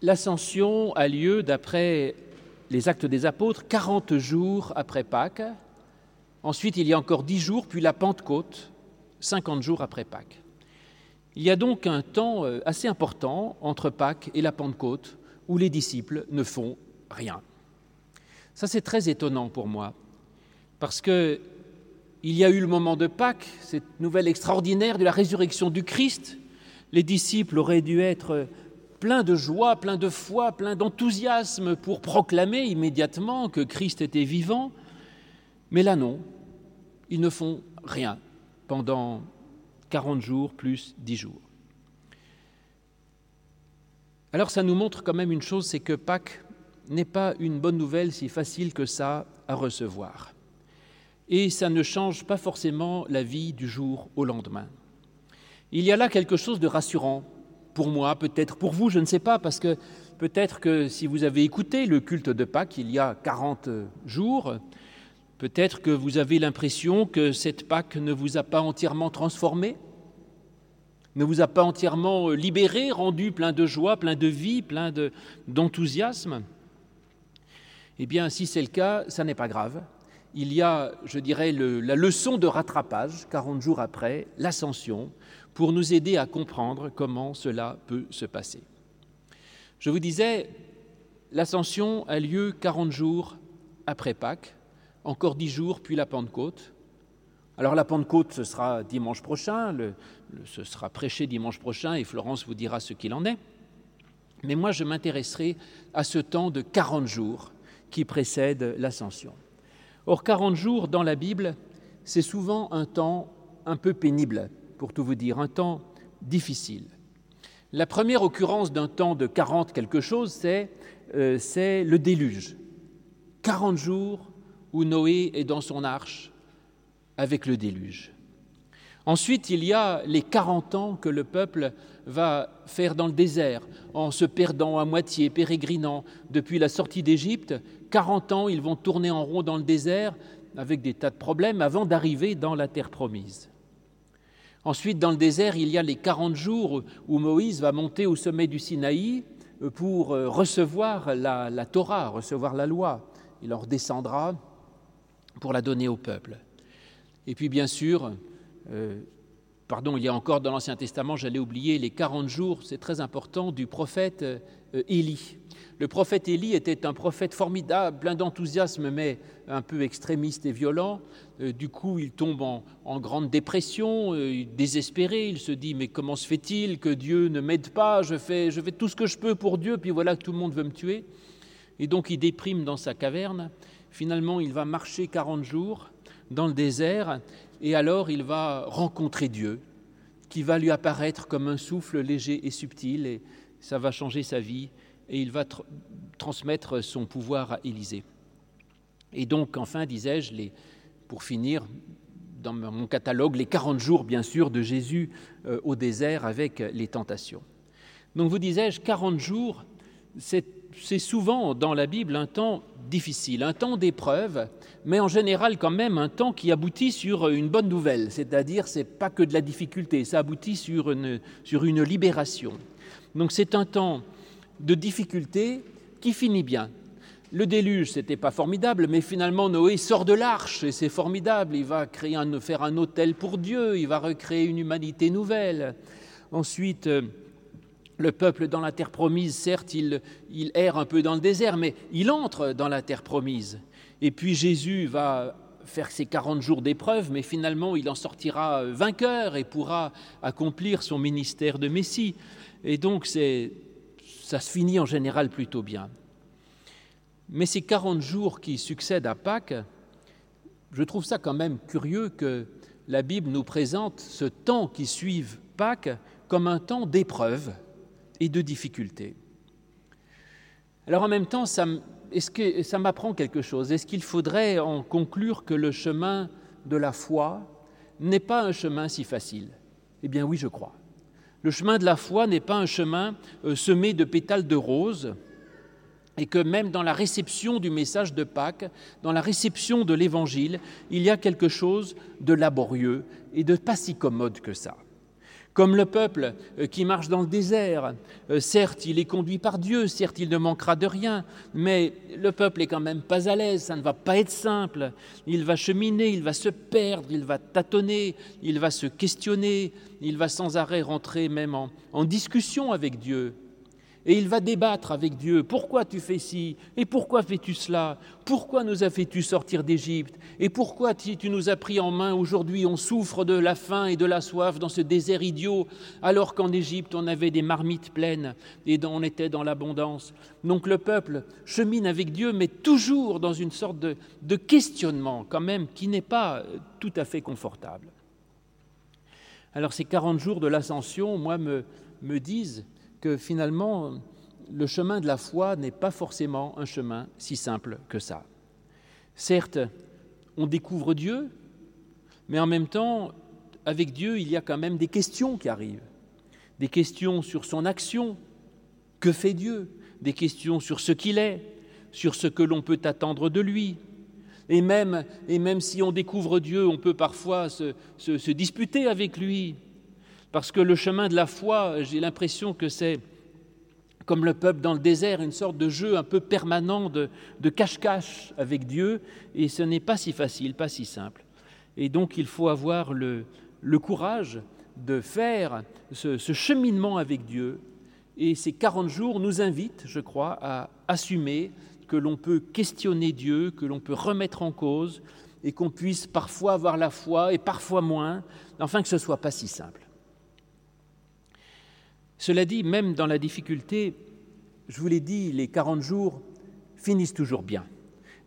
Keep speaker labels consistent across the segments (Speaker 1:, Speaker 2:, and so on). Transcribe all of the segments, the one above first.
Speaker 1: L'ascension a lieu, d'après les actes des apôtres, 40 jours après Pâques. Ensuite, il y a encore 10 jours, puis la Pentecôte, 50 jours après Pâques. Il y a donc un temps euh, assez important entre Pâques et la Pentecôte où les disciples ne font rien. Ça, c'est très étonnant pour moi, parce que il y a eu le moment de Pâques, cette nouvelle extraordinaire de la résurrection du Christ. Les disciples auraient dû être pleins de joie, pleins de foi, pleins d'enthousiasme pour proclamer immédiatement que Christ était vivant. Mais là, non, ils ne font rien pendant 40 jours plus 10 jours. Alors ça nous montre quand même une chose, c'est que Pâques n'est pas une bonne nouvelle si facile que ça à recevoir. Et ça ne change pas forcément la vie du jour au lendemain. Il y a là quelque chose de rassurant pour moi, peut-être pour vous, je ne sais pas, parce que peut-être que si vous avez écouté le culte de Pâques il y a 40 jours, peut-être que vous avez l'impression que cette Pâques ne vous a pas entièrement transformé, ne vous a pas entièrement libéré, rendu plein de joie, plein de vie, plein d'enthousiasme. eh bien, si c'est le cas, ça n'est pas grave. Il y a, je dirais, la leçon de rattrapage, 40 jours après, l'ascension, pour nous aider à comprendre comment cela peut se passer. Je vous disais, l'ascension a lieu 40 jours après Pâques, encore 10 jours puis la Pentecôte. Alors la Pentecôte, ce sera dimanche prochain, ce sera prêché dimanche prochain et Florence vous dira ce qu'il en est. Mais moi, je m'intéresserai à ce temps de 40 jours qui précède l'ascension. Or, 40 jours dans la Bible, c'est souvent un temps un peu pénible pour tout vous dire, un temps difficile. La première occurrence d'un temps de 40 quelque chose, c'est euh, le déluge. 40 jours où Noé est dans son arche avec le déluge. Ensuite, il y a les 40 ans que le peuple va faire dans le désert, en se perdant à moitié, pérégrinant. Depuis la sortie d'Égypte, 40 ans, ils vont tourner en rond dans le désert avec des tas de problèmes avant d'arriver dans la terre promise. Ensuite, dans le désert, il y a les 40 jours où Moïse va monter au sommet du Sinaï euh, pour euh, recevoir la, Torah, recevoir la loi. Il en redescendra pour la donner au peuple. Et puis, bien sûr, euh, pardon, il y a encore dans l'Ancien Testament, j'allais oublier, les 40 jours, c'est très important, du prophète Élie. Le prophète Élie était un prophète formidable, plein d'enthousiasme, mais un peu extrémiste et violent. Euh, du coup, il tombe en, grande dépression, euh, désespéré. Il se dit Mais comment se fait-il que Dieu ne m'aide pas? Je fais, je fais tout ce que je peux pour Dieu, puis voilà que tout le monde veut me tuer. Et donc, il déprime dans sa caverne. Finalement, il va marcher 40 jours dans le désert, et alors il va rencontrer Dieu, qui va lui apparaître comme un souffle léger et subtil, et ça va changer sa vie et il va transmettre son pouvoir à Élisée. Et donc, enfin, disais-je, pour finir, dans mon catalogue, les 40 jours, bien sûr, de Jésus euh, au désert avec les tentations. Donc, vous disais-je, 40 jours, c'est souvent dans la Bible un temps difficile, un temps d'épreuve, mais en général quand même un temps qui aboutit sur une bonne nouvelle, c'est-à-dire c'est pas que de la difficulté, ça aboutit sur une, sur une libération. Donc c'est un temps de difficultés qui finit bien. Le déluge, c'était pas formidable, mais finalement Noé sort de l'arche et c'est formidable. Il va créer un, faire un hôtel pour Dieu, il va recréer une humanité nouvelle. Ensuite, euh, le peuple dans la terre promise, certes, il, il erre un peu dans le désert, mais il entre dans la terre promise. Et puis Jésus va faire ses 40 jours d'épreuve, mais finalement il en sortira vainqueur et pourra accomplir son ministère de Messie. Et donc c'est ça se finit en général plutôt bien. Mais ces 40 jours qui succèdent à Pâques, je trouve ça quand même curieux que la Bible nous présente ce temps qui suit Pâques comme un temps d'épreuve et de difficulté. Alors en même temps, est-ce que ça m'apprend quelque chose? Est-ce qu'il faudrait en conclure que le chemin de la foi n'est pas un chemin si facile? Eh bien oui, je crois. Le chemin de la foi n'est pas un chemin euh, semé de pétales de rose, et que même dans la réception du message de Pâques, dans la réception de l'Évangile, il y a quelque chose de laborieux et de pas si commode que ça. Comme le peuple euh, qui marche dans le désert, euh, certes, il est conduit par Dieu, certes, il ne manquera de rien, mais le peuple est quand même pas à l'aise, ça ne va pas être simple. Il va cheminer, il va se perdre, il va tâtonner, il va se questionner, il va sans arrêt rentrer même en, en discussion avec Dieu. Et il va débattre avec Dieu. Pourquoi tu fais ci? Et pourquoi fais-tu cela? Pourquoi nous as fait-tu sortir d'Égypte? Et pourquoi tu nous as pris en main? Aujourd'hui On souffre de la faim et de la soif dans ce désert idiot, alors qu'en Égypte on avait des marmites pleines et on était dans l'abondance. Donc le peuple chemine avec Dieu, mais toujours dans une sorte de, questionnement quand même qui n'est pas tout à fait confortable. Alors ces 40 jours de l'ascension, moi, me disent que finalement, le chemin de la foi n'est pas forcément un chemin si simple que ça. Certes, on découvre Dieu, mais en même temps, avec Dieu, il y a quand même des questions qui arrivent. Des questions sur son action, que fait Dieu, des questions sur ce qu'il est, sur ce que l'on peut attendre de lui. Et même, si on découvre Dieu, on peut parfois se disputer avec lui, parce que le chemin de la foi, j'ai l'impression que c'est comme le peuple dans le désert, une sorte de jeu un peu permanent de cache-cache avec Dieu, et ce n'est pas si facile, pas si simple. Et donc il faut avoir le, courage de faire ce, ce, cheminement avec Dieu, et ces 40 jours nous invitent, je crois, à assumer que l'on peut questionner Dieu, que l'on peut remettre en cause, et qu'on puisse parfois avoir la foi et parfois moins, enfin que ce ne soit pas si simple. Cela dit, même dans la difficulté, je vous l'ai dit, les 40 jours finissent toujours bien.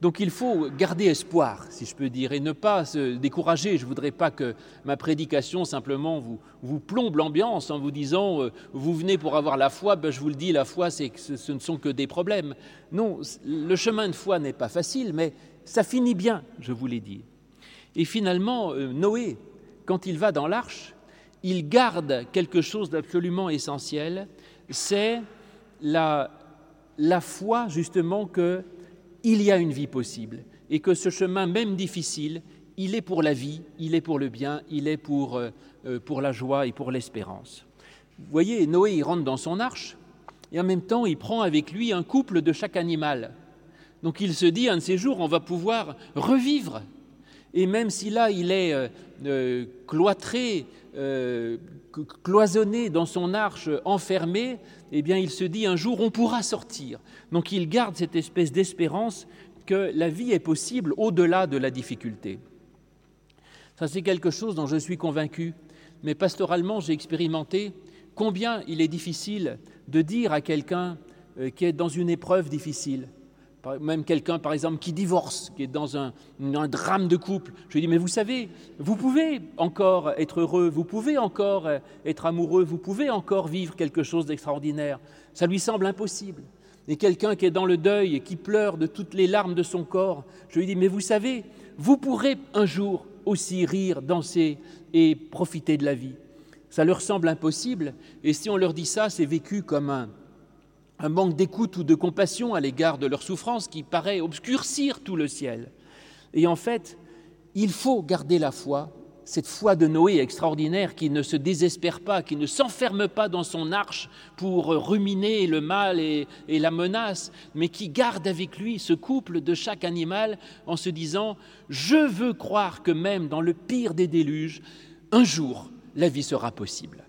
Speaker 1: Donc il faut garder espoir, si je peux dire, et ne pas se décourager. Je ne voudrais pas que ma prédication simplement vous, plombe l'ambiance en vous disant euh, vous venez pour avoir la foi, ben, je vous le dis, la foi, c'est ce, ce ne sont que des problèmes. Non, le chemin de foi n'est pas facile, mais ça finit bien, je vous l'ai dit. Et finalement, euh, Noé, quand il va dans l'arche, il garde quelque chose d'absolument essentiel, c'est la, la foi justement qu'il y a une vie possible et que ce chemin, même difficile, il est pour la vie, il est pour le bien, il est pour, euh, pour la joie et pour l'espérance. Vous voyez, Noé, il rentre dans son arche et en même temps, il prend avec lui un couple de chaque animal. Donc il se dit, un de ces jours, on va pouvoir revivre. Et même si là, il est euh, euh cloîtré, euh, cloisonné dans son arche, enfermé, eh bien, il se dit un jour on pourra sortir. Donc, il garde cette espèce d'espérance que la vie est possible au-delà de la difficulté. Ça, c'est quelque chose dont je suis convaincu. Mais pastoralement, j'ai expérimenté combien il est difficile de dire à quelqu'un qui est dans une épreuve difficile, même quelqu'un, par exemple, qui divorce, qui est dans un, drame de couple. Je lui dis, mais vous savez, vous pouvez encore être heureux, vous pouvez encore être amoureux, vous pouvez encore vivre quelque chose d'extraordinaire. Ça lui semble impossible. Et quelqu'un qui est dans le deuil et qui pleure de toutes les larmes de son corps, je lui dis, mais vous savez, vous pourrez un jour aussi rire, danser et profiter de la vie. Ça leur semble impossible, et si on leur dit ça, c'est vécu comme un, un manque d'écoute ou de compassion à l'égard de leur souffrance qui paraît obscurcir tout le ciel. Et en fait, il faut garder la foi, cette foi de Noé extraordinaire qui ne se désespère pas, qui ne s'enferme pas dans son arche pour ruminer le mal et, et, la menace, mais qui garde avec lui ce couple de chaque animal en se disant, je veux croire que même dans le pire des déluges, un jour, la vie sera possible.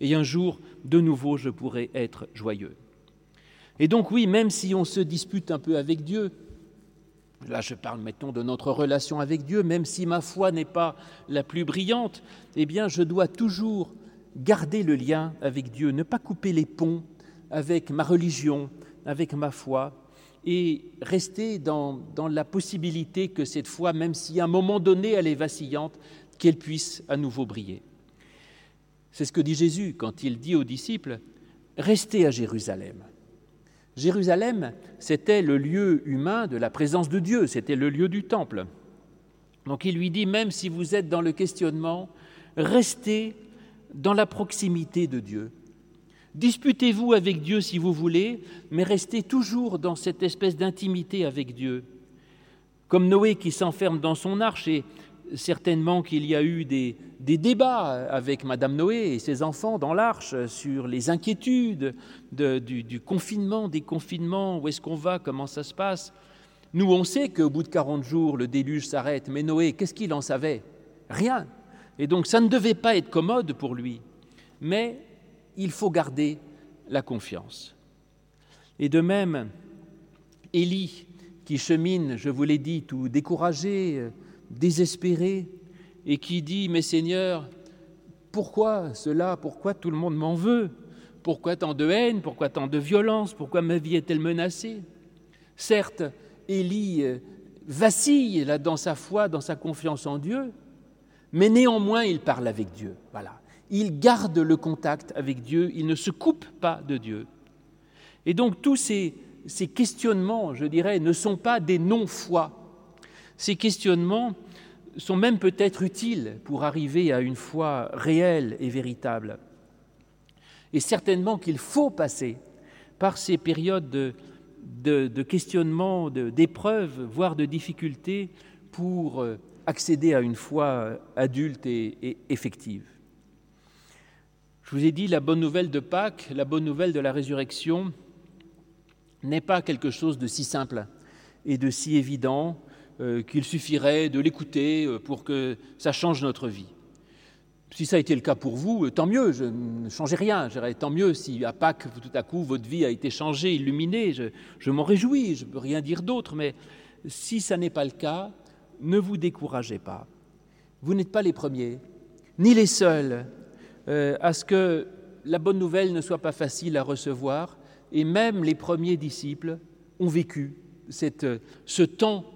Speaker 1: Et un jour, de nouveau, je pourrai être joyeux. Et donc oui, même si on se dispute un peu avec Dieu, là je parle mettons de notre relation avec Dieu, même si ma foi n'est pas la plus brillante, eh bien je dois toujours garder le lien avec Dieu, ne pas couper les ponts avec ma religion, avec ma foi, et rester dans, dans la possibilité que cette foi, même si à un moment donné elle est vacillante, qu'elle puisse à nouveau briller. C'est ce que dit Jésus quand il dit aux disciples, Restez à Jérusalem. Jérusalem, c'était le lieu humain de la présence de Dieu, c'était le lieu du temple. Donc il lui dit, même si vous êtes dans le questionnement, restez dans la proximité de Dieu. Disputez-vous avec Dieu si vous voulez, mais restez toujours dans cette espèce d'intimité avec Dieu. Comme Noé qui s'enferme dans son arche et, certainement qu'il y a eu des, débats avec Madame Noé et ses enfants dans l'arche sur les inquiétudes du, du, confinement, des confinements, où est-ce qu'on va, comment ça se passe. Nous, on sait qu'au bout de 40 jours, le déluge s'arrête, mais Noé, qu'est-ce qu'il en savait? Rien. Et donc ça ne devait pas être commode pour lui. Mais il faut garder la confiance. Et de même, Élie, qui chemine, je vous l'ai dit, tout découragé, désespéré, et qui dit, mais Seigneur, pourquoi cela? Pourquoi tout le monde m'en veut? Pourquoi tant de haine? Pourquoi tant de violence? Pourquoi ma vie est-elle menacée Certes, Élie euh, vacille là dans sa foi, dans sa confiance en Dieu, mais néanmoins il parle avec Dieu. Voilà. Il garde le contact avec Dieu, il ne se coupe pas de Dieu. Et donc tous ces, ces questionnements, je dirais, ne sont pas des non-foi. Ces questionnements sont même peut-être utiles pour arriver à une foi réelle et véritable. Et certainement qu'il faut passer par ces périodes de, de, questionnement, d'épreuves, voire de difficultés pour euh, accéder à une foi adulte et effective. Je vous ai dit, la bonne nouvelle de Pâques, la bonne nouvelle de la résurrection, n'est pas quelque chose de si simple et de si évident qu'il suffirait de l'écouter euh, pour que ça change notre vie. Si ça a été le cas pour vous, euh, tant mieux, je ne changeais rien. Tant mieux si à Pâques, tout à coup, votre vie a été changée, illuminée. Je, je m'en réjouis, je ne peux rien dire d'autre. Mais si ça n'est pas le cas, ne vous découragez pas. Vous n'êtes pas les premiers, ni les seuls, à ce que la bonne nouvelle ne soit pas facile à recevoir. Et même les premiers disciples ont vécu cette, ce temps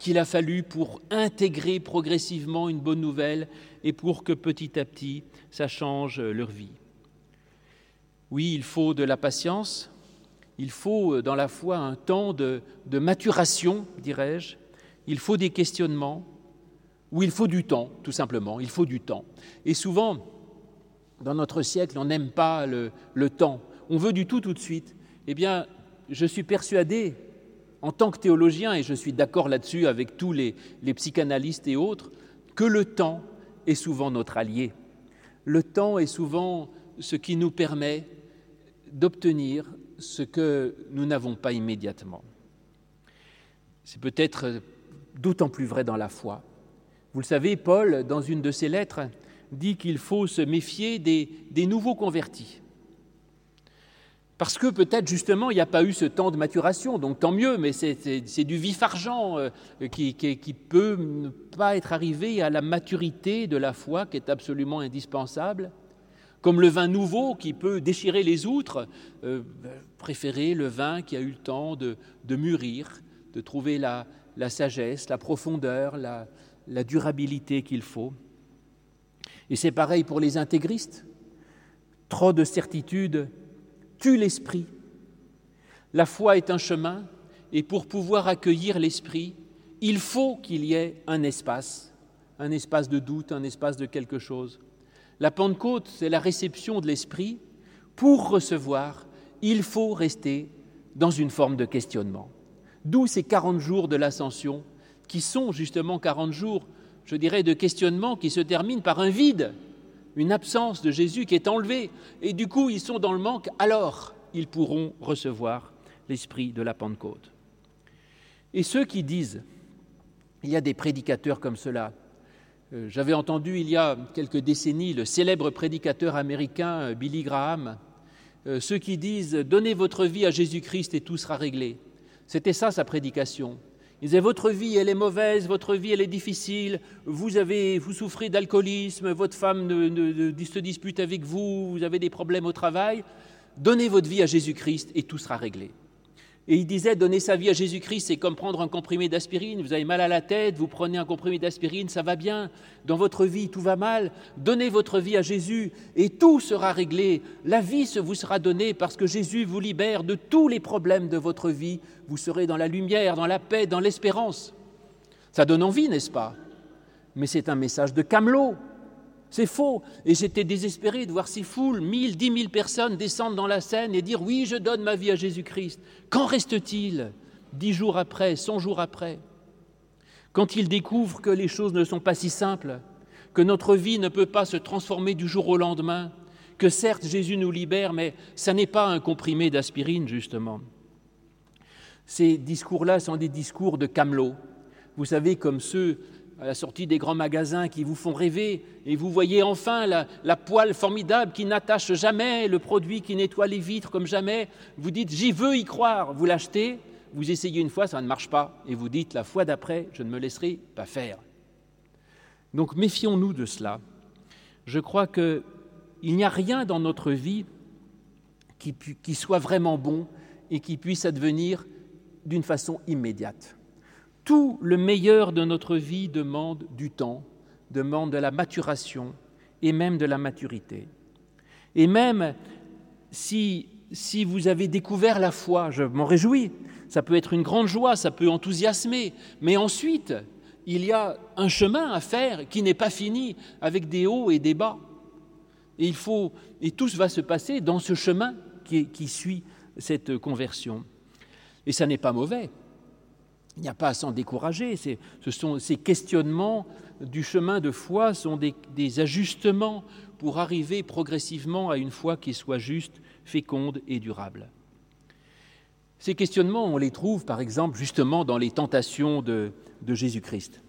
Speaker 1: qu'il a fallu pour intégrer progressivement une bonne nouvelle et pour que petit à petit ça change leur vie. Oui, il faut de la patience, il faut euh, dans la foi un temps de, de maturation, dirais-je, il faut des questionnements, ou il faut du temps, tout simplement, il faut du temps. Et souvent, dans notre siècle, on n'aime pas le, le temps, on veut du tout tout de suite. Eh bien, je suis persuadé en tant que théologien, et je suis d'accord là-dessus avec tous les, psychanalystes et autres, que le temps est souvent notre allié. Le temps est souvent ce qui nous permet d'obtenir ce que nous n'avons pas immédiatement. C'est peut-être d'autant plus vrai dans la foi. Vous le savez, Paul, dans une de ses lettres, dit qu'il faut se méfier des nouveaux convertis. Parce que peut-être justement il n'y a pas eu ce temps de maturation, donc tant mieux, mais c'est du vif argent euh, qui, peut ne pas être arrivé à la maturité de la foi qui est absolument indispensable. Comme le vin nouveau qui peut déchirer les outres, euh, préférer le vin qui a eu le temps de, mûrir, de trouver la, sagesse, la profondeur, la, la durabilité qu'il faut. Et c'est pareil pour les intégristes. Trop de certitudes tue l'esprit. La foi est un chemin, et pour pouvoir accueillir l'esprit, il faut qu'il y ait un espace, un espace de doute, un espace de quelque chose. La Pentecôte, c'est la réception de l'esprit. Pour recevoir, il faut rester dans une forme de questionnement. D'où ces 40 jours de l'ascension, qui sont justement 40 jours, je dirais, de questionnement qui se terminent par un vide une absence de Jésus qui est enlevée, et du coup ils sont dans le manque, alors ils pourront recevoir l'esprit de la Pentecôte. Et ceux qui disent, il y a des prédicateurs comme cela, euh, j'avais entendu il y a quelques décennies le célèbre prédicateur américain euh, Billy Graham, euh, ceux qui disent Donnez votre vie à Jésus-Christ et tout sera réglé. C'était ça sa prédication. Il disait votre vie elle est mauvaise, votre vie elle est difficile, vous avez, vous souffrez d'alcoolisme, votre femme se dispute avec vous, vous avez des problèmes au travail. Donnez votre vie à Jésus-Christ et tout sera réglé. Et il disait, donner sa vie à Jésus-Christ, c'est comme prendre un comprimé d'aspirine. Vous avez mal à la tête, vous prenez un comprimé d'aspirine, ça va bien. Dans votre vie, tout va mal. Donnez votre vie à Jésus et tout sera réglé. La vie se vous sera donnée parce que Jésus vous libère de tous les problèmes de votre vie. Vous serez dans la lumière, dans la paix, dans l'espérance. Ça donne envie, n'est-ce pas? Mais c'est un message de camelot. C'est faux. Et j'étais désespéré de voir ces foules, mille, dix mille personnes descendre dans la scène et dire Oui, je donne ma vie à Jésus-Christ. Qu'en reste-t-il dix jours après, cent jours après? Quand ils découvrent que les choses ne sont pas si simples, que notre vie ne peut pas se transformer du jour au lendemain, que certes Jésus nous libère, mais ça n'est pas un comprimé d'aspirine, justement. Ces discours-là sont des discours de camelot. Vous savez, comme ceux à la sortie des grands magasins qui vous font rêver, et vous voyez enfin la, poêle formidable qui n'attache jamais, le produit qui nettoie les vitres comme jamais. Vous dites, j'y veux y croire. Vous l'achetez, vous essayez une fois, ça ne marche pas, et vous dites, la fois d'après, je ne me laisserai pas faire. Donc méfions-nous de cela. Je crois qu'il n'y a rien dans notre vie qui, qui soit vraiment bon et qui puisse advenir d'une façon immédiate. Tout le meilleur de notre vie demande du temps, demande de la maturation et même de la maturité. Et même si, si vous avez découvert la foi, je m'en réjouis, ça peut être une grande joie, ça peut enthousiasmer, mais ensuite, il y a un chemin à faire qui n'est pas fini avec des hauts et des bas. Et, il faut, et tout va se passer dans ce chemin qui, qui suit cette conversion. Et ça n'est pas mauvais. Il n'y a pas à s'en décourager. Ces questionnements du chemin de foi sont des, ajustements pour arriver progressivement à une foi qui soit juste, féconde et durable. Ces questionnements, on les trouve par exemple justement dans les tentations de Jésus-Christ.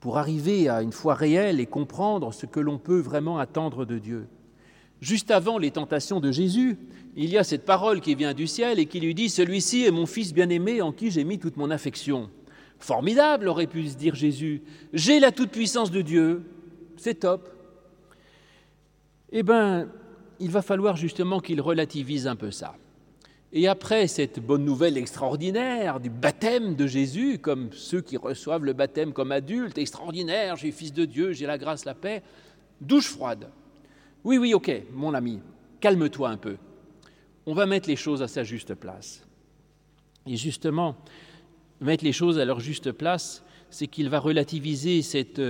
Speaker 1: Pour arriver à une foi réelle et comprendre ce que l'on peut vraiment attendre de Dieu. Juste avant les tentations de Jésus, il y a cette parole qui vient du ciel et qui lui dit Celui-ci est mon fils bien-aimé en qui j'ai mis toute mon affection. Formidable, aurait pu se dire Jésus. J'ai la toute-puissance de Dieu. C'est top. Eh bien, il va falloir justement qu'il relativise un peu ça. Et après cette bonne nouvelle extraordinaire du baptême de Jésus, comme ceux qui reçoivent le baptême comme adultes, extraordinaire, j'ai fils de Dieu, j'ai la grâce, la paix, douche froide. Oui, oui, ok, mon ami, calme-toi un peu. On va mettre les choses à sa juste place. Et justement, mettre les choses à leur juste place, c'est qu'il va relativiser cette,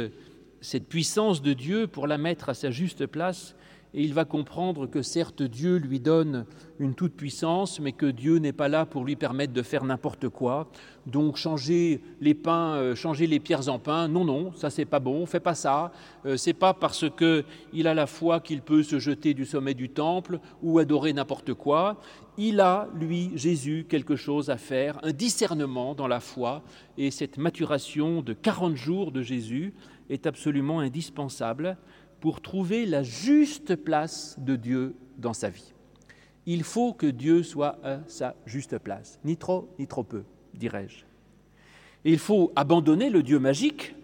Speaker 1: cette puissance de Dieu pour la mettre à sa juste place et il va comprendre que certes Dieu lui donne une toute-puissance, mais que Dieu n'est pas là pour lui permettre de faire n'importe quoi. Donc changer les pains, euh, changer les pierres en pain, non, non, ça c'est pas bon, fais pas ça. Euh, c'est pas parce que il a la foi qu'il peut se jeter du sommet du temple ou adorer n'importe quoi. Il a, lui, Jésus, quelque chose à faire, un discernement dans la foi, et cette maturation de 40 jours de Jésus est absolument indispensable pour trouver la juste place de Dieu dans sa vie. Il faut que Dieu soit à sa juste place, ni trop ni trop peu, dirais-je. il faut abandonner le Dieu magique,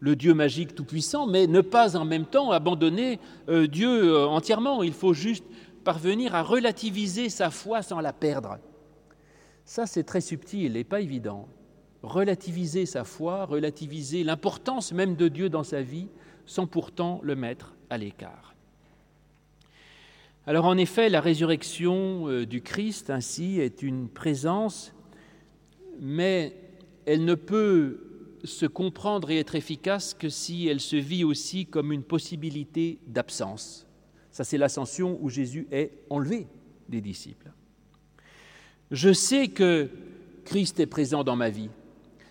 Speaker 1: le Dieu magique tout-puissant, mais ne pas en même temps abandonner euh, Dieu euh, entièrement. Il faut juste parvenir à relativiser sa foi sans la perdre. Ça, c'est très subtil et pas évident. Relativiser sa foi, relativiser l'importance même de Dieu dans sa vie, sans pourtant le mettre à l'écart. Alors en effet, la résurrection euh, du Christ ainsi est une présence, mais elle ne peut se comprendre et être efficace que si elle se vit aussi comme une possibilité d'absence. Ça, c'est l'ascension où Jésus est enlevé des disciples. Je sais que Christ est présent dans ma vie.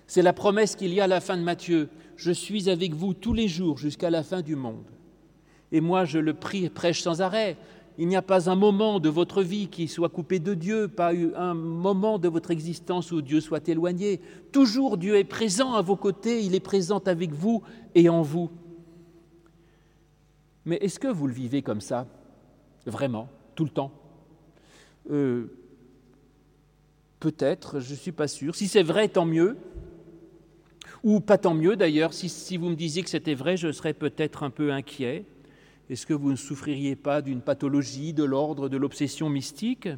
Speaker 1: C'est la promesse qu'il y a à la fin de Matthieu je suis avec vous tous les jours jusqu'à la fin du monde. Et moi, je le prie, prêche sans arrêt. Il n'y a pas un moment de votre vie qui soit coupé de Dieu, pas un moment de votre existence où Dieu soit éloigné. Toujours Dieu est présent à vos côtés, il est présent avec vous et en vous. Mais est-ce que vous le vivez comme ça Vraiment Tout le temps? Euh, Peut-être, je ne suis pas sûr. Si c'est vrai, tant mieux. Ou pas tant mieux d'ailleurs, si, vous me disiez que c'était vrai, je serais peut-être un peu inquiet. Est-ce que vous ne souffririez pas d'une pathologie de l'ordre de l'obsession mystique?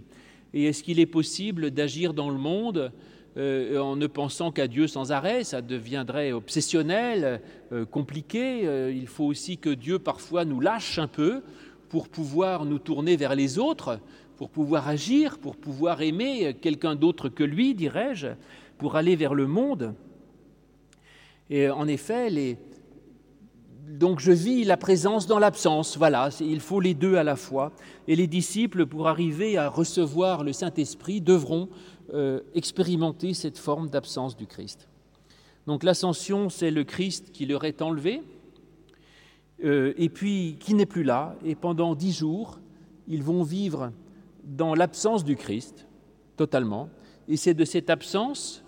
Speaker 1: Et est-ce qu'il est possible d'agir dans le monde euh, en ne pensant qu'à Dieu sans arrêt? Ça deviendrait obsessionnel, euh, compliqué. Euh, il faut aussi que Dieu parfois nous lâche un peu pour pouvoir nous tourner vers les autres, pour pouvoir agir, pour pouvoir aimer quelqu'un d'autre que lui, dirais-je, pour aller vers le monde. Et en effet, les... donc je vis la présence dans l'absence. Voilà, il faut les deux à la fois. Et les disciples, pour arriver à recevoir le Saint-Esprit, devront euh, expérimenter cette forme d'absence du Christ. Donc l'ascension, c'est le Christ qui leur est enlevé, euh, et puis qui n'est plus là, et pendant dix jours, ils vont vivre dans l'absence du Christ, totalement, et c'est de cette absence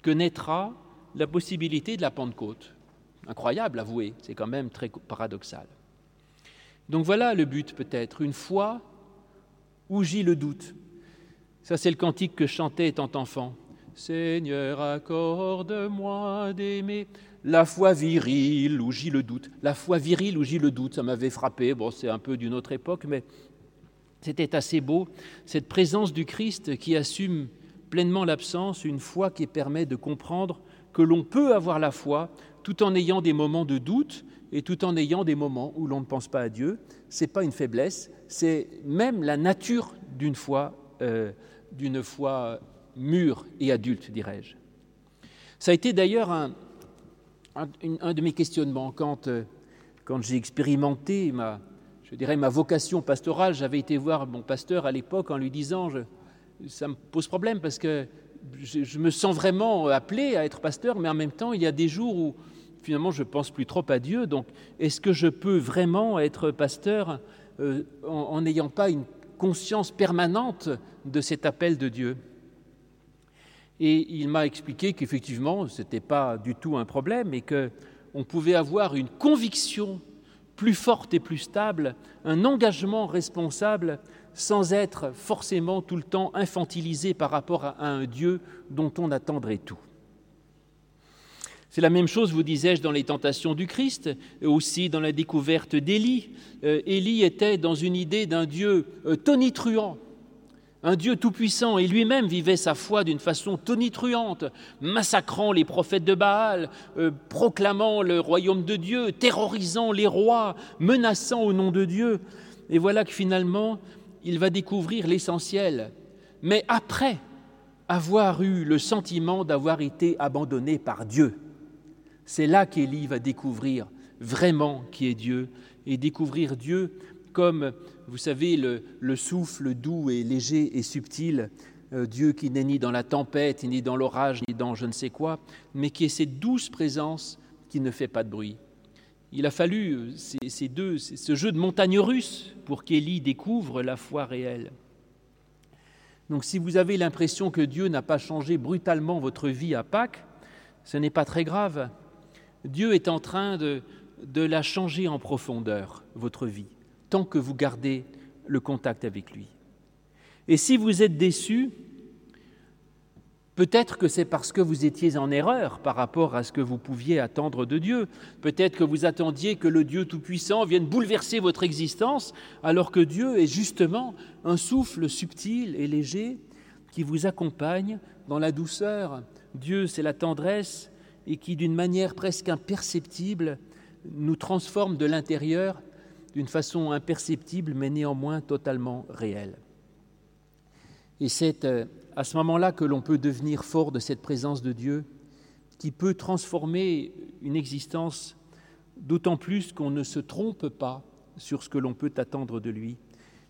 Speaker 1: que naîtra la possibilité de la Pentecôte. Incroyable, avouez, c'est quand même très paradoxal. Donc voilà le but peut-être, une foi où gît le doute. Ça c'est le cantique que chantait étant enfant. Seigneur, accorde-moi d'aimer la foi virile où gît le doute. La foi virile où gît le doute, ça m'avait frappé. Bon, c'est un peu d'une autre époque, mais c'était assez beau, cette présence du Christ qui assume pleinement l'absence, une foi qui permet de comprendre que l'on peut avoir la foi tout en ayant des moments de doute et tout en ayant des moments où l'on ne pense pas à Dieu. Ce n'est pas une faiblesse, c'est même la nature d'une foi, euh, foi mûre et adulte, dirais-je. Ça a été d'ailleurs un, un, de mes questionnements quand, euh, quand j'ai expérimenté ma, je dirais, ma vocation pastorale. J'avais été voir mon pasteur à l'époque en lui disant ça me pose problème parce que je, me sens vraiment appelé à être pasteur, mais en même temps, il y a des jours où finalement je pense plus trop à Dieu. Donc, est-ce que je peux vraiment être pasteur euh, en n'ayant pas une conscience permanente de cet appel de Dieu? Et il m'a expliqué qu'effectivement, ce n'était pas du tout un problème et qu'on pouvait avoir une conviction plus forte et plus stable, un engagement responsable sans être forcément tout le temps infantilisé par rapport à un Dieu dont on attendrait tout. C'est la même chose, vous disais-je, dans les tentations du Christ, aussi dans la découverte d'Élie. Euh, Élie était dans une idée d'un Dieu euh, tonitruant, un Dieu tout-puissant, et lui-même vivait sa foi d'une façon tonitruante, massacrant les prophètes de Baal, euh, proclamant le royaume de Dieu, terrorisant les rois, menaçant au nom de Dieu. Et voilà que finalement, il va découvrir l'essentiel, mais après avoir eu le sentiment d'avoir été abandonné par Dieu. C'est là qu'Élie va découvrir vraiment qui est Dieu, et découvrir Dieu comme, vous savez, le, souffle doux et léger et subtil, euh, Dieu qui n'est ni dans la tempête, ni dans l'orage, ni dans je ne sais quoi, mais qui est cette douce présence qui ne fait pas de bruit. Il a fallu euh, ces, deux, ce jeu de montagne russe pour qu'Élie découvre la foi réelle. Donc si vous avez l'impression que Dieu n'a pas changé brutalement votre vie à Pâques, ce n'est pas très grave. Dieu est en train de, de la changer en profondeur, votre vie tant que vous gardez le contact avec lui. Et si vous êtes déçu, peut-être que c'est parce que vous étiez en erreur par rapport à ce que vous pouviez attendre de Dieu. Peut-être que vous attendiez que le Dieu Tout-Puissant vienne bouleverser votre existence, alors que Dieu est justement un souffle subtil et léger qui vous accompagne dans la douceur. Dieu, c'est la tendresse et qui, d'une manière presque imperceptible, nous transforme de l'intérieur d'une façon imperceptible mais néanmoins totalement réelle. Et c'est euh, à ce moment-là que l'on peut devenir fort de cette présence de Dieu qui peut transformer une existence d'autant plus qu'on ne se trompe pas sur ce que l'on peut attendre de lui.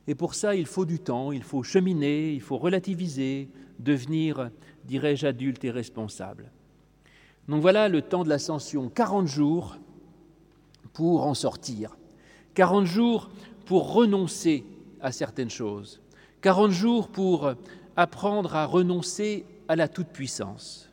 Speaker 1: Et pour ça, il faut du temps, il faut cheminer, il faut relativiser, devenir, dirais-je, adulte et responsable. Donc voilà le temps de l'ascension, 40 jours pour en sortir. 40 jours pour renoncer à certaines choses, 40 jours pour apprendre à renoncer à la toute-puissance.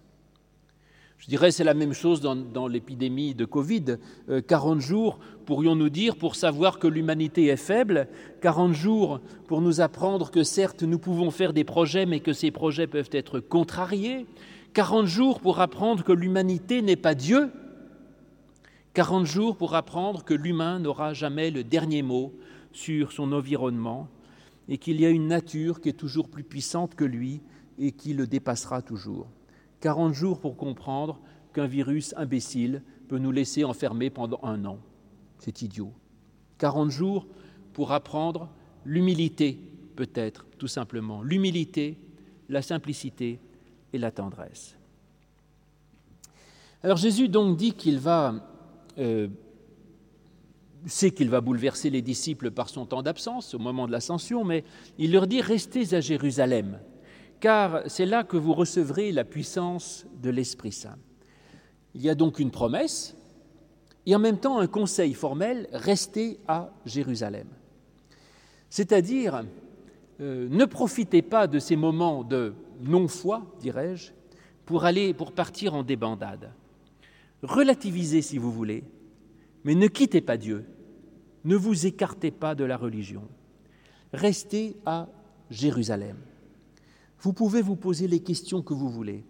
Speaker 1: Je dirais c'est la même chose dans, l'épidémie de Covid. 40 euh, jours, pourrions-nous dire, pour savoir que l'humanité est faible, 40 jours pour nous apprendre que certes nous pouvons faire des projets, mais que ces projets peuvent être contrariés, 40 jours pour apprendre que l'humanité n'est pas Dieu, 40 jours pour apprendre que l'humain n'aura jamais le dernier mot sur son environnement et qu'il y a une nature qui est toujours plus puissante que lui et qui le dépassera toujours. 40 jours pour comprendre qu'un virus imbécile peut nous laisser enfermés pendant un an. C'est idiot. 40 jours pour apprendre l'humilité, peut-être, tout simplement. L'humilité, la simplicité et la tendresse. Alors Jésus donc dit qu'il va euh, sait qu'il va bouleverser les disciples par son temps d'absence au moment de l'ascension, mais il leur dit Restez à Jérusalem, car c'est là que vous recevrez la puissance de l'Esprit Saint. Il y a donc une promesse et en même temps un conseil formel, rester à Jérusalem. C'est-à-dire, euh, ne profitez pas de ces moments de non-foi, dirais-je, pour aller, pour partir en débandade. Relativisez si vous voulez, mais ne quittez pas Dieu. Ne vous écartez pas de la religion. Restez à Jérusalem. Vous pouvez vous poser les questions que vous voulez.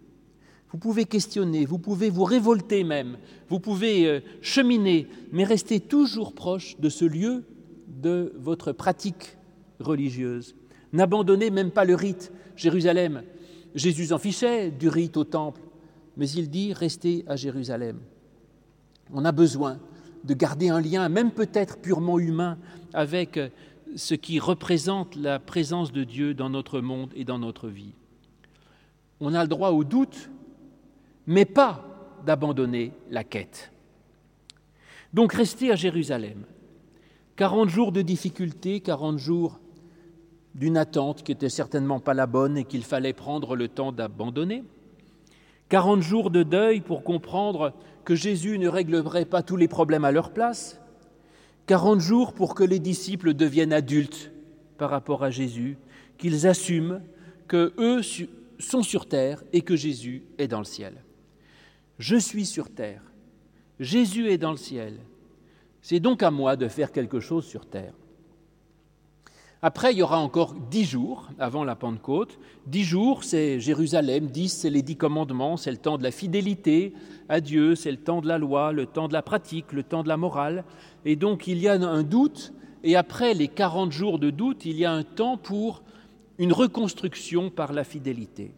Speaker 1: Vous pouvez questionner, vous pouvez vous révolter même, vous pouvez euh, cheminer, mais restez toujours proche de ce lieu de votre pratique religieuse. N'abandonnez même pas le rite. Jérusalem, Jésus en fichait du rite au temple, mais il dit restez à Jérusalem. On a besoin de garder un lien, même peut-être purement humain, avec euh, ce qui représente la présence de Dieu dans notre monde et dans notre vie. On a le droit au doute, mais pas d'abandonner la quête. Donc rester à Jérusalem. 40 jours de difficulté, 40 jours d'une attente qui n'était certainement pas la bonne et qu'il fallait prendre le temps d'abandonner. 40 jours de deuil pour comprendre que Jésus ne réglerait pas tous les problèmes à leur place. 40 jours pour que les disciples deviennent adultes par rapport à Jésus, qu'ils assument que eux sont sur terre et que Jésus est dans le ciel. Je suis sur terre. Jésus est dans le ciel. C'est donc à moi de faire quelque chose sur terre. Après, il y aura encore dix jours avant la Pentecôte. Dix jours, c'est Jérusalem. Dix, c'est les dix commandements. C'est le temps de la fidélité à Dieu. C'est le temps de la loi, le temps de la pratique, le temps de la morale. Et donc, il y a un doute. Et après les quarante jours de doute, il y a un temps pour une reconstruction par la fidélité.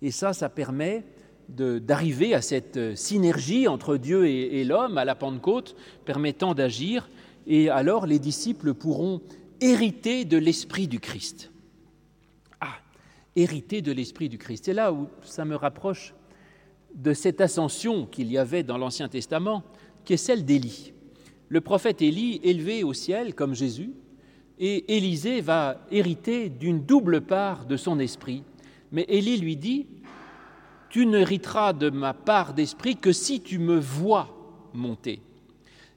Speaker 1: Et ça, ça permet d'arriver à cette synergie entre Dieu et, l'homme à la Pentecôte, permettant d'agir, et alors les disciples pourront hériter de l'Esprit du Christ. Ah, hériter de l'Esprit du Christ. C'est là où ça me rapproche de cette ascension qu'il y avait dans l'Ancien Testament, qui est celle d'Élie. Le prophète Élie, élevé au ciel comme Jésus, et Élisée va hériter d'une double part de son esprit. Mais Élie lui dit, tu n'hériteras de ma part d'esprit que si tu me vois monter.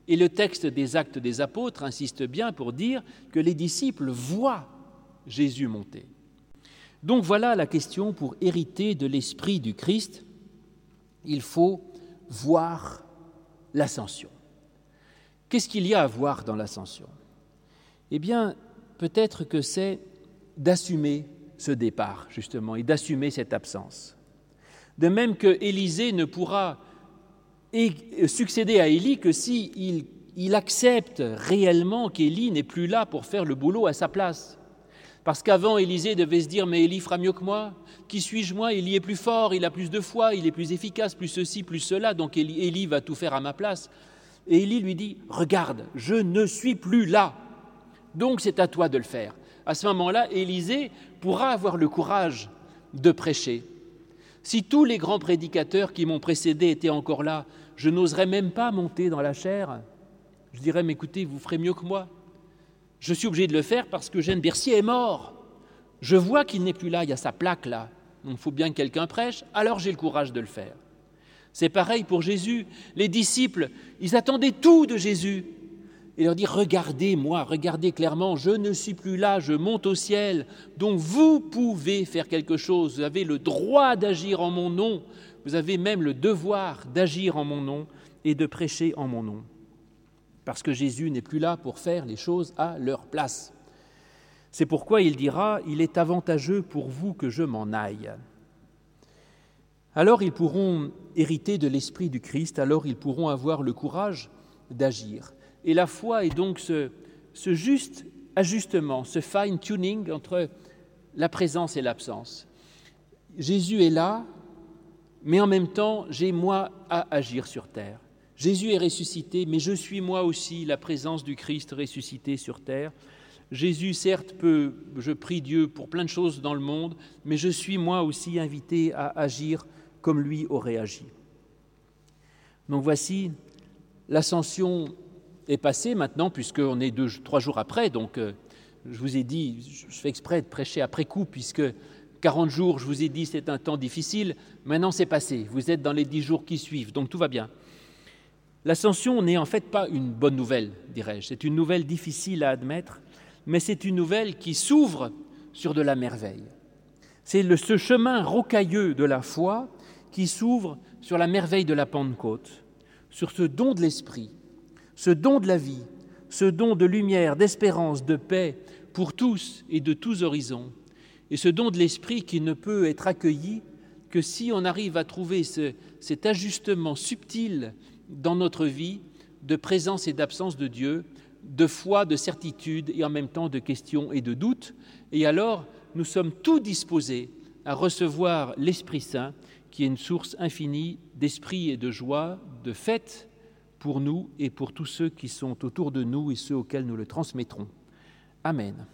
Speaker 1: Et le texte des actes des apôtres insiste bien pour dire que les disciples voient Jésus monter. Donc voilà la question pour hériter de l'esprit du Christ. Il faut voir l'ascension. Qu'est-ce qu'il y a à voir dans l'ascension? Eh bien, peut-être que c'est d'assumer ce départ, justement, et d'assumer cette absence. De même que Élisée ne pourra succéder à Élie que s'il il accepte réellement qu'Élie n'est plus là pour faire le boulot à sa place. Parce qu'avant, Élisée devait se dire Mais Élie fera mieux que moi. Qui suis-je moi? Élie est plus fort, il a plus de foi, il est plus efficace, plus ceci, plus cela. Donc Élie, va tout faire à ma place. Et Élie lui dit Regarde, je ne suis plus là. Donc c'est à toi de le faire. À ce moment-là, Élisée pourra avoir le courage de prêcher. Si tous les grands prédicateurs qui m'ont précédé étaient encore là, je n'oserais même pas monter dans la chair. Je dirais, mais écoutez, vous ferez mieux que moi. Je suis obligé de le faire parce que Jeanne Bercier est mort. Je vois qu'il n'est plus là, il y a sa plaque là. Il faut bien que quelqu'un prêche, alors j'ai le courage de le faire. C'est pareil pour Jésus. Les disciples, ils attendaient tout de Jésus et leur dit, regardez-moi, regardez clairement, je ne suis plus là, je monte au ciel, donc vous pouvez faire quelque chose, vous avez le droit d'agir en mon nom, vous avez même le devoir d'agir en mon nom et de prêcher en mon nom. Parce que Jésus n'est plus là pour faire les choses à leur place. C'est pourquoi il dira, il est avantageux pour vous que je m'en aille. Alors ils pourront hériter de l'Esprit du Christ, alors ils pourront avoir le courage d'agir. Et la foi est donc ce, juste ajustement, ce fine-tuning entre la présence et l'absence. Jésus est là, mais en même temps, j'ai moi à agir sur terre. Jésus est ressuscité, mais je suis moi aussi la présence du Christ ressuscité sur terre. Jésus, certes, peut, je prie Dieu pour plein de choses dans le monde, mais je suis moi aussi invité à agir comme lui aurait agi. Donc voici l'ascension est passé maintenant, puisqu'on est deux, trois jours après. Donc, euh, je vous ai dit, je fais exprès de prêcher après coup, puisque 40 jours, je vous ai dit, c'est un temps difficile. Maintenant, c'est passé. Vous êtes dans les 10 jours qui suivent, donc tout va bien. L'ascension n'est en fait pas une bonne nouvelle, dirais-je. C'est une nouvelle difficile à admettre, mais c'est une nouvelle qui s'ouvre sur de la merveille. C'est ce chemin rocailleux de la foi qui s'ouvre sur la merveille de la Pentecôte, sur ce don de l'Esprit, ce don de la vie, ce don de lumière, d'espérance, de paix pour tous et de tous horizons, et ce don de l'Esprit qui ne peut être accueilli que si on arrive à trouver cet ajustement subtil dans notre vie de présence et d'absence de Dieu, de foi, de certitude et en même temps de questions et de doutes. Et alors, nous sommes tous disposés à recevoir l'Esprit Saint, qui est une source infinie d'esprit et de joie, de fête pour nous et pour tous ceux qui sont autour de nous et ceux auxquels nous le transmettrons. Amen.